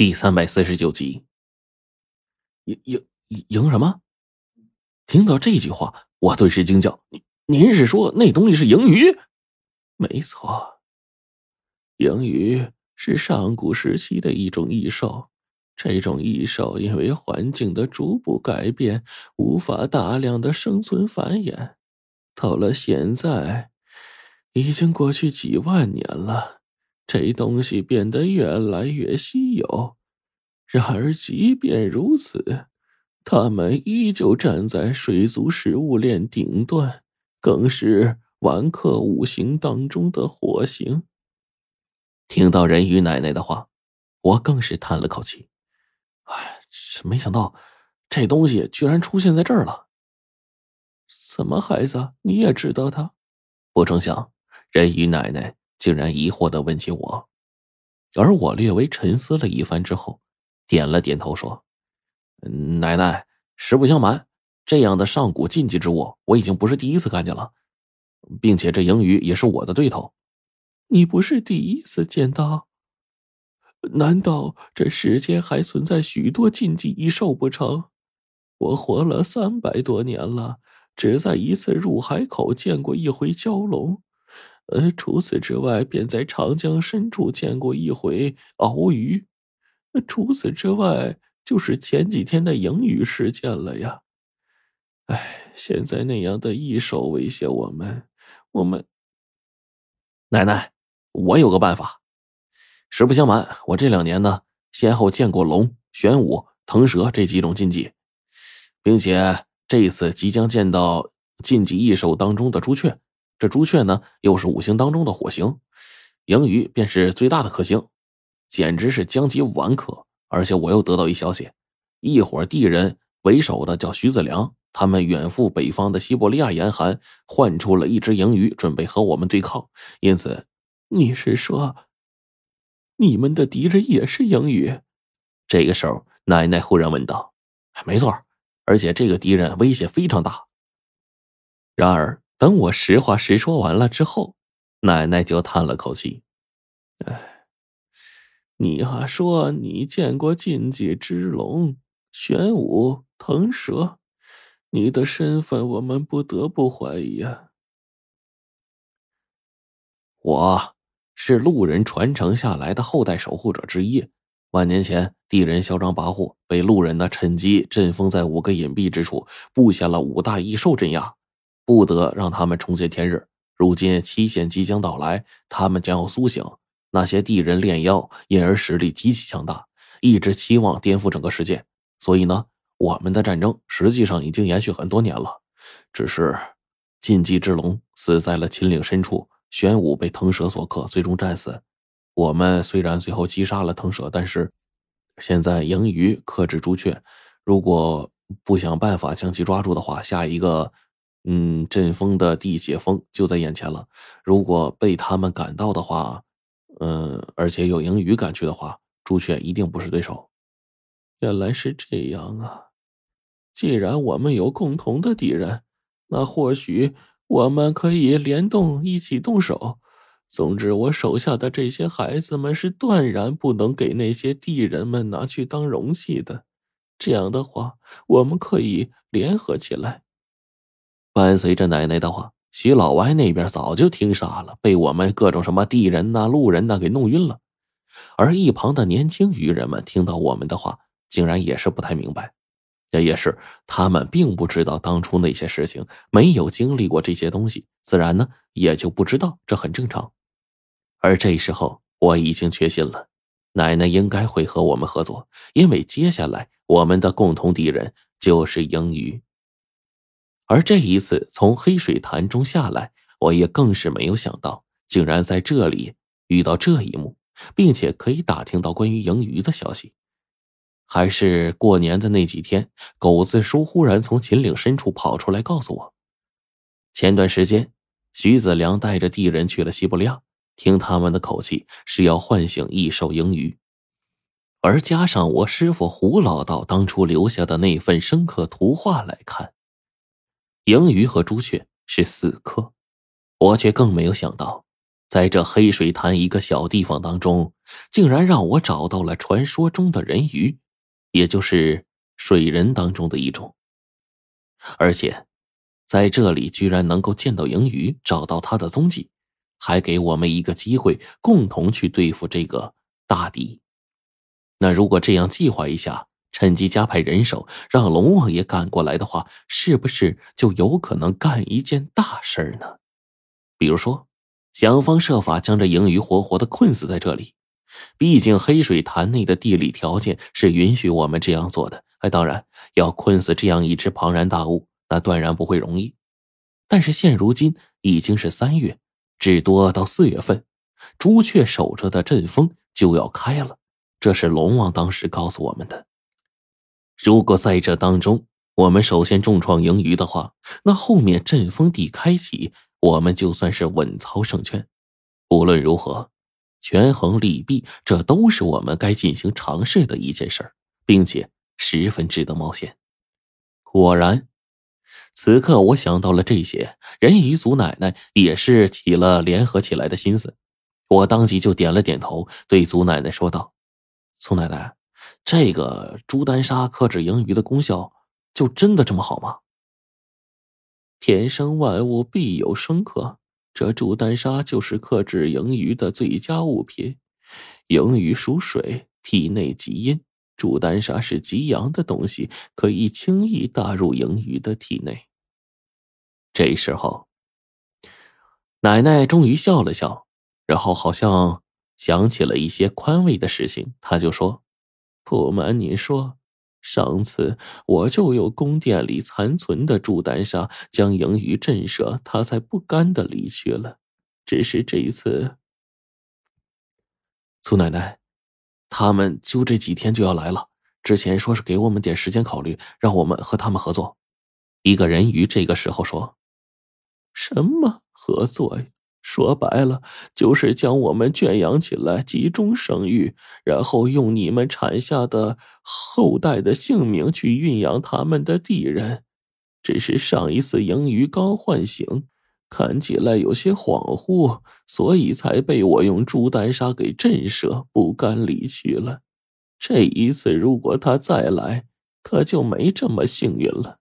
第三百四十九集，赢赢赢什么？听到这句话，我顿时惊叫：“您您是说那东西是银鱼？”没错，银鱼是上古时期的一种异兽。这种异兽因为环境的逐步改变，无法大量的生存繁衍。到了现在，已经过去几万年了。这东西变得越来越稀有，然而即便如此，他们依旧站在水族食物链顶端，更是顽克五行当中的火星。听到人鱼奶奶的话，我更是叹了口气：“哎，没想到这东西居然出现在这儿了。怎么，孩子，你也知道它？不成想，人鱼奶奶。”竟然疑惑的问起我，而我略微沉思了一番之后，点了点头说：“奶奶，实不相瞒，这样的上古禁忌之物，我已经不是第一次看见了，并且这银鱼也是我的对头。你不是第一次见到？难道这世间还存在许多禁忌异兽不成？我活了三百多年了，只在一次入海口见过一回蛟龙。”呃，除此之外，便在长江深处见过一回鳌鱼。除此之外，就是前几天的银鱼事件了呀。哎，现在那样的异兽威胁我们，我们奶奶，我有个办法。实不相瞒，我这两年呢，先后见过龙、玄武、腾蛇这几种禁忌，并且这一次即将见到禁忌异兽当中的朱雀。这朱雀呢，又是五行当中的火星，银鱼便是最大的克星，简直是将及完克。而且我又得到一消息，一伙地人为首的叫徐子良，他们远赴北方的西伯利亚严寒，换出了一只银鱼，准备和我们对抗。因此，你是说，你们的敌人也是银鱼？这个时候，奶奶忽然问道：“没错，而且这个敌人威胁非常大。”然而。等我实话实说完了之后，奶奶就叹了口气：“哎，你还说你见过禁忌之龙、玄武、腾蛇，你的身份我们不得不怀疑啊。我是路人传承下来的后代守护者之一。万年前，地人嚣张跋扈，被路人呢趁机镇封在五个隐蔽之处，布下了五大异兽镇压。”不得让他们重见天日。如今期限即将到来，他们将要苏醒。那些地人炼妖，因而实力极其强大，一直期望颠覆整个世界。所以呢，我们的战争实际上已经延续很多年了。只是禁忌之龙死在了秦岭深处，玄武被腾蛇所克，最终战死。我们虽然最后击杀了腾蛇，但是现在盈余克制朱雀，如果不想办法将其抓住的话，下一个。嗯，阵风的地解封就在眼前了。如果被他们赶到的话，嗯，而且有盈余赶去的话，朱雀一定不是对手。原来是这样啊！既然我们有共同的敌人，那或许我们可以联动一起动手。总之，我手下的这些孩子们是断然不能给那些地人们拿去当容器的。这样的话，我们可以联合起来。伴随着奶奶的话，徐老歪那边早就听傻了，被我们各种什么地人呐、路人呐给弄晕了。而一旁的年轻渔人们听到我们的话，竟然也是不太明白。这也是他们并不知道当初那些事情，没有经历过这些东西，自然呢也就不知道，这很正常。而这时候，我已经确信了，奶奶应该会和我们合作，因为接下来我们的共同敌人就是英语。而这一次从黑水潭中下来，我也更是没有想到，竟然在这里遇到这一幕，并且可以打听到关于盈余的消息。还是过年的那几天，狗子叔忽然从秦岭深处跑出来告诉我，前段时间徐子良带着地人去了西伯利亚，听他们的口气是要唤醒异兽盈余，而加上我师傅胡老道当初留下的那份深刻图画来看。盈鱼和朱雀是死磕，我却更没有想到，在这黑水潭一个小地方当中，竟然让我找到了传说中的人鱼，也就是水人当中的一种。而且，在这里居然能够见到银鱼，找到他的踪迹，还给我们一个机会，共同去对付这个大敌。那如果这样计划一下，趁机加派人手，让龙王爷赶过来的话，是不是就有可能干一件大事呢？比如说。想方设法将这银鱼活活的困死在这里，毕竟黑水潭内的地理条件是允许我们这样做的。哎，当然要困死这样一只庞然大物，那断然不会容易。但是现如今已经是三月，至多到四月份，朱雀守着的阵风就要开了。这是龙王当时告诉我们的。如果在这当中我们首先重创盈余的话，那后面阵风地开启。我们就算是稳操胜券，无论如何，权衡利弊，这都是我们该进行尝试的一件事并且十分值得冒险。果然，此刻我想到了这些，人鱼族奶奶也是起了联合起来的心思。我当即就点了点头，对祖奶奶说道：“祖奶奶，这个朱丹砂克制盈余的功效，就真的这么好吗？”天生万物必有生克，这朱丹砂就是克制盈余的最佳物品。盈余属水，体内极阴，朱丹砂是极阳的东西，可以轻易打入盈余的体内。这时候，奶奶终于笑了笑，然后好像想起了一些宽慰的事情，她就说：“不瞒你说。”上次我就有宫殿里残存的朱丹砂，将盈余震慑，他才不甘的离去了。只是这一次，苏奶奶，他们就这几天就要来了。之前说是给我们点时间考虑，让我们和他们合作。一个人鱼这个时候说：“什么合作呀？”说白了，就是将我们圈养起来，集中生育，然后用你们产下的后代的性命去孕养他们的敌人。只是上一次盈余刚唤醒，看起来有些恍惚，所以才被我用朱丹砂给震慑，不甘离去了。这一次如果他再来，可就没这么幸运了。